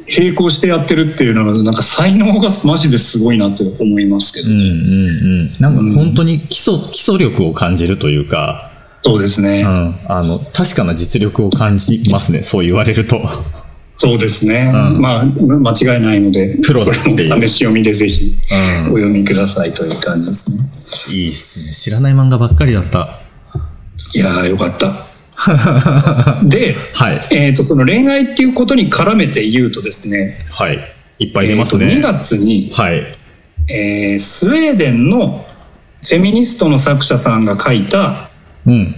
並行してやってるっていうのはなんか才能がマジですごいなって思いますけど、うんうんうん。なんか本当に基礎、基礎力を感じるというか、そうですね、うん。あの、確かな実力を感じますね。そう言われると。そうですね、うんまあ間違いないのでプロだって試し読みでぜひうんお読みくださいという感じですね、いいっすね。知らない漫画ばっかりだった。いやーよかったではい。えー、とその恋愛っていうことに絡めて言うとですねはい。いっぱい出ますね。えーと2月に、はい。えースウェーデンのフェミニストの作者さんが書いた、うん。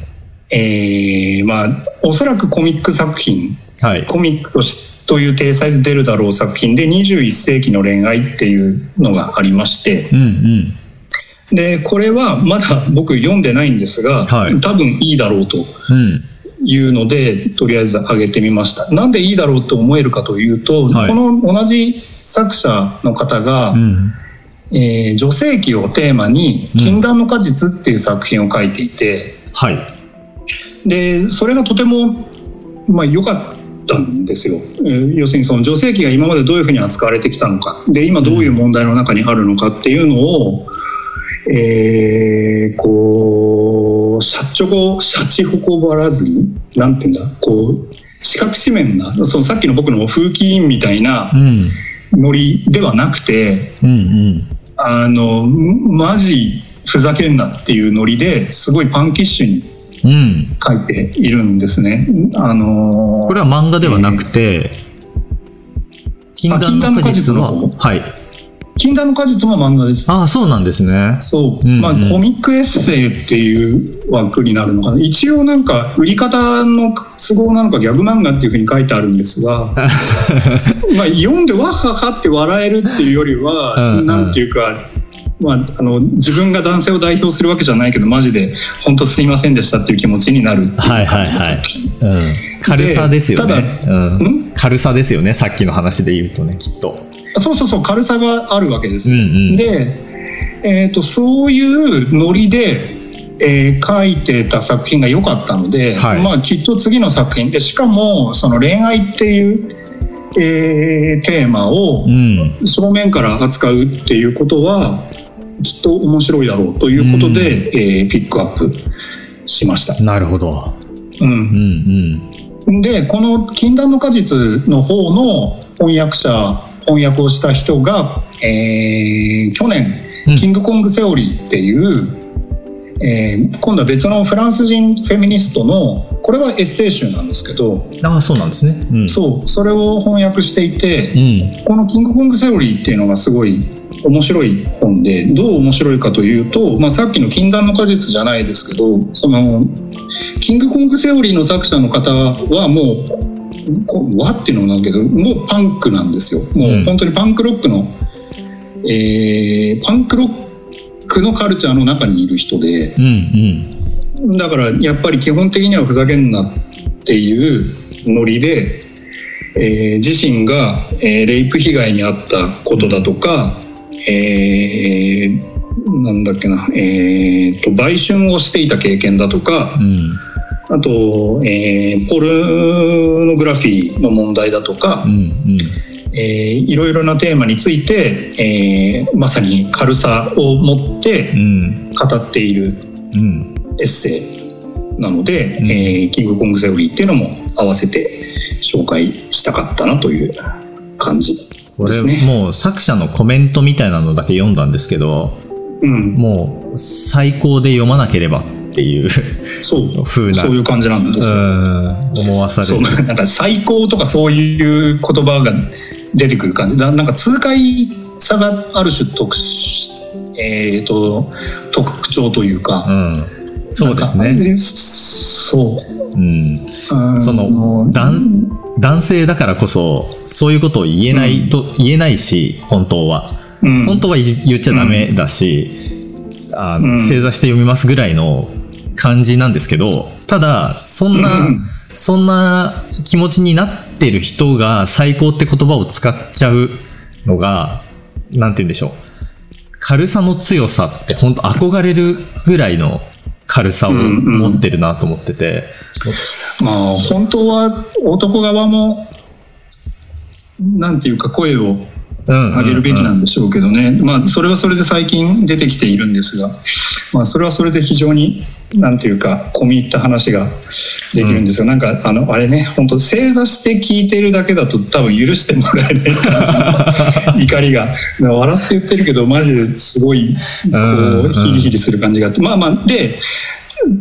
えーまあ、おそらくコミック作品はい。コミックとしという体裁で出るだろう作品で21世紀の恋愛っていうのがありましてうんうん。でこれはまだ僕読んでないんですが、はい多分いいだろうとうん。いうのでとりあえず上げてみました。なんでいいだろうと思えるかというと、はい。この同じ作者の方が、うん。えー女性器をテーマに「禁断の果実」っていう作品を書いていて、はい。でそれがとてもまあ良かったんですよ、えー要するにその女性器が今までどういうふうに扱われてきたのか。で今どういう問題の中にあるのかっていうのを、えーこうシャチョコシャチホコばらずになんていうんだこう四角四面なそのさっきの僕の風紀委員みたいなうん。ノリではなくてうんうん。あのマジふざけんなっていうノリですごいパンキッシュにうん。書いているんですね。あのーこれは漫画ではなくて、禁断の果実はあ禁断の果実の、はい。禁断の果実も漫画です。ああ、そうなんですね。そう、うんうんまあコミックエッセイっていう枠になるのかな一応なんか売り方の都合なのかギャグ漫画っていうふうに書いてあるんですが まあ読んでわっはっはって笑えるっていうよりは、うなんていうかまあ、あの自分が男性を代表するわけじゃないけどマジで本当すいませんでしたっていう気持ちになるっていうはいはいはい。うん。軽さですよね。たうんん？軽さですよね。さっきの話で言うとね、きっと。そうそうそう軽さがあるわけです。うんうん。で、えー、とそういうノリでえー書いてた作品が良かったので、はいまあきっと次の作品でしかもその恋愛っていう、えーテーマをうん正面から扱うっていうことはきっと面白いだろうということで、えーピックアップしました。なるほどう、うんんでこの「禁断の果実」の方の翻訳者翻訳をした人が、えー去年うん。キングコングセオリーっていう、えー今度は別のフランス人フェミニストのこれはエッセイ集なんですけどああそうなんですね。うん。そうそれを翻訳していてうん。このキングコングセオリーっていうのがすごい面白い本でどう面白いかというと、まあ、さっきの禁断の果実じゃないですけどそのキングコングセオリーの作者の方はもうこ和っていうのもなんだけどもうパンクなんですよ。もう本当にパンクロックの、えーパンクロックのカルチャーの中にいる人でうんうん。だからやっぱり基本的にはふざけんなっていうノリで、えー自身が、えーレイプ被害に遭ったことだとか、えーなんだっけな、えーと売春をしていた経験だとかうんあと、えーポルノグラフィーの問題だとかう、んえーいろいろなテーマについて、えーまさに軽さを持ってうん。語っているうん。エッセイなので、うん。えーキングコングセオリーっていうのも合わせて紹介したかったなという感じですね。もう作者のコメントみたいなのだけ読んだんですけどうん、もう最高で読まなければっていう。そう。風な。そういう感じなんですよ。うん。思わされる。なんか最高とかそういう言葉が出てくる感じ。だなんか痛快さがある種特殊えー、と特徴というか、うん。そうですね。そう。うん。うんその男男性だからこそそういうことを言えないと、言えないし本当は。うん。本当は言言っちゃダメだし、あのうん。正座して読みますぐらいの感じなんですけどただそんな、うんそんな気持ちになってる人が最高って言葉を使っちゃうのがなんて言うんでしょう。軽さの強さって本当憧れるぐらいの軽さを持ってるなと思ってて、まあ本当は男側もなんていうか声をうん。上げるべきなんでしょうけどね、まあそれはそれで最近出てきているんですが、まあ、それはそれで非常になんていうか込み入った話ができるんですが、なんかあのあれね本当正座して聞いてるだけだと多分許してもらえない。感じの怒りが。笑って言ってるけどマジですごいこうんうヒリヒリする感じがあって。まあまあで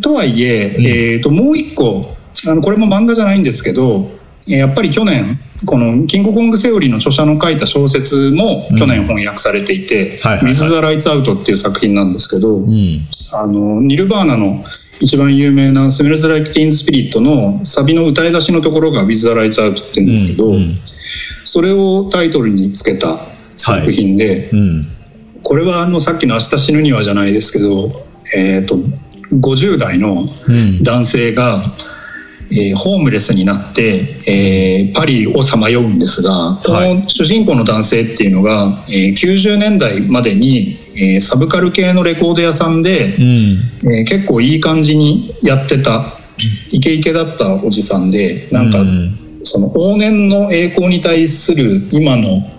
とはいえ、えー、ともう一個あのこれも漫画じゃないんですけどえーやっぱり去年この「キングコングセオリー」の著者の書いた小説も去年翻訳されていてはいはいはい「With the Lights Out」っていう作品なんですけど、うん。あのニルバーナの一番有名な「Smells Like Teen Spirit」のサビの歌い出しのところが「With the Lights Out」って言うんですけど、うんそれをタイトルにつけた作品で、うん。これはあのさっきの「明日死ぬには」じゃないですけど、えー、と50代のうん。男性が、えーホームレスになって、えーパリをさまようんですがこはい。の主人公の男性っていうのが、えー90年代までに、えーサブカル系のレコード屋さんで、うん。えー結構いい感じにやってたイケイケだったおじさんでなんか、うん。その往年の栄光に対する今の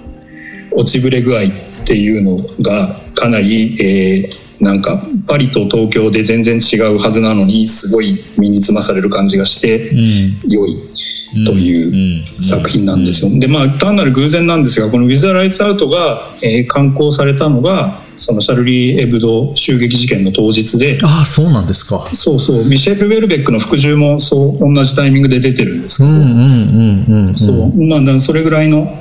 落ちぶれ具合っていうのがかなり、えーなんかパリと東京で全然違うはずなのにすごい身につまされる感じがしてうん。良いという作品なんですよ。でまあ単なる偶然なんですがこの「ウィズ・ライツ・アウトが」えー刊行されたのがそのシャルリー・エブド襲撃事件の当日でああそうなんですか。そうそう。ミシェル・ウェルベックの服従もそう同じタイミングで出てるんですけど、うんうんうんうん。そう。まあだからそれぐらいの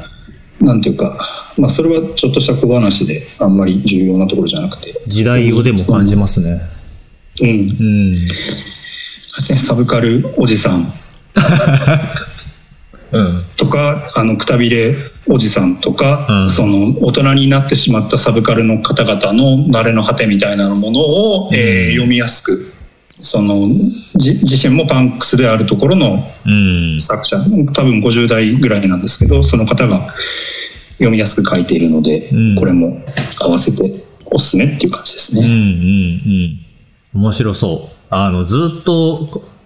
なんていうかまあそれはちょっとした小話であんまり重要なところじゃなくて。時代をでも感じますね。うん。うん。サブカルおじさん。うん。とかあのくたびれおじさんとか、うん。その大人になってしまったサブカルの方々の慣れの果てみたいなものを、えー読みやすくそのじ自身もパンクスであるところのうん作者多分50代ぐらいなんですけどその方が読みやすく書いているので、うんこれも合わせておすすめっていう感じですうんうんね。うん面白そう。あの、ずっと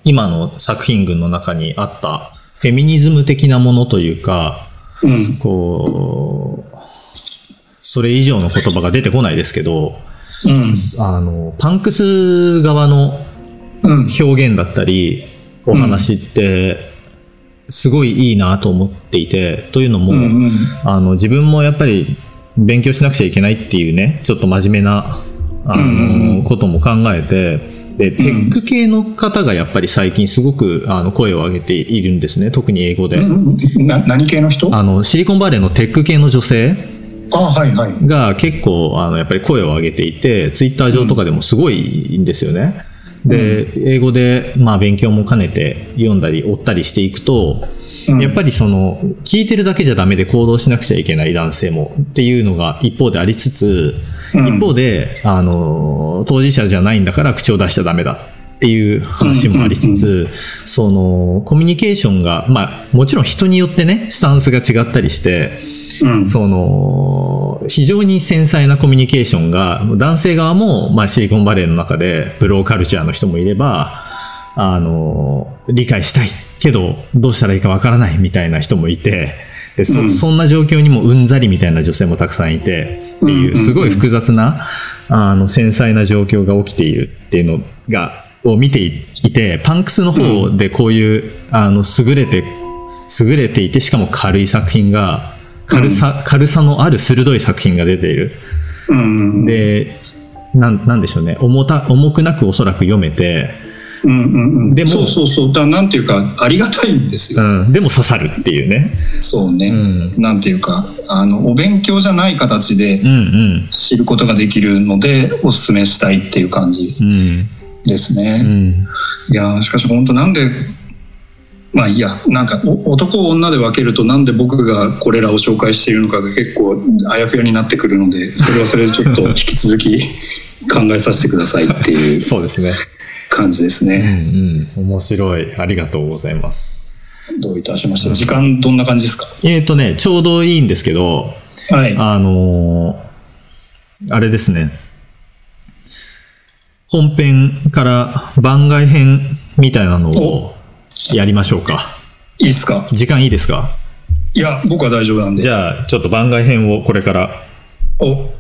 今の作品群の中にあったフェミニズム的なものというか、うん。こう、それ以上の言葉が出てこないですけど、うん。あの、パンクス側のうん。表現だったり、お話って、すごいいいなと思っていて、というのも、うんうんあの、自分もやっぱり勉強しなくちゃいけないっていうね、ちょっと真面目な、あの、ことも考えて、で、テック系の方がやっぱり最近すごくあの声を上げているんですね、特に英語で。な何系の人？ああの、シリコンバレーのテック系の女性はいはい。が結構あのやっぱり声を上げていて、ツイッター上とかでもすごいんですよね。で、英語でまあ勉強も兼ねて読んだり追ったりしていくと、うん。やっぱりその聞いてるだけじゃダメで行動しなくちゃいけない男性もっていうのが一方でありつつ、うん。一方であの当事者じゃないんだから口を出しちゃダメだっていう話もありつつ、そのコミュニケーションがまあもちろん人によってねスタンスが違ったりして、うん。その、非常に繊細なコミュニケーションが、男性側も、まあ、シリコンバレーの中で、ブローカルチャーの人もいれば、あの、理解したいけど、どうしたらいいかわからないみたいな人もいて、でそうん。そんな状況にもうんざりみたいな女性もたくさんいて、っていう、うんうんうんすごい複雑な、あの、繊細な状況が起きているっていうのが、を見ていて、パンクスの方でこういう、あの、優れて、優れていて、しかも軽い作品が、軽さ、軽さのある鋭い作品が出ている。うん。で、なん、なんでしょうね。重た、重くなくおそらく読めて、うんうんうん。でもそうそうそう。だなんていうか、ありがたいんですよ。うん、でも刺さるっていうね。そうね。んなんていうか、あの、お勉強じゃない形でうんうん。知ることができるので、お勧めしたいっていう感じうん。ですね。うん。いやーしかし本当なんでまあいいやなんかお男を女で分けるとなんで僕がこれらを紹介しているのかが結構あやふやになってくるのでそれはそれでちょっと引き続き 考えさせてくださいっていう そうですね。感じですうね。んうん。面白い。ありがとうございます。どういたしました時間どんな感じですか？えっ、とね、ちょうどいいんですけど、はい。あのーあれですね。本編から番外編みたいなのをやりましょうか。いいっすか？時間いいですか？いや僕は大丈夫なんで。じゃあ、ちょっと番外編をこれからお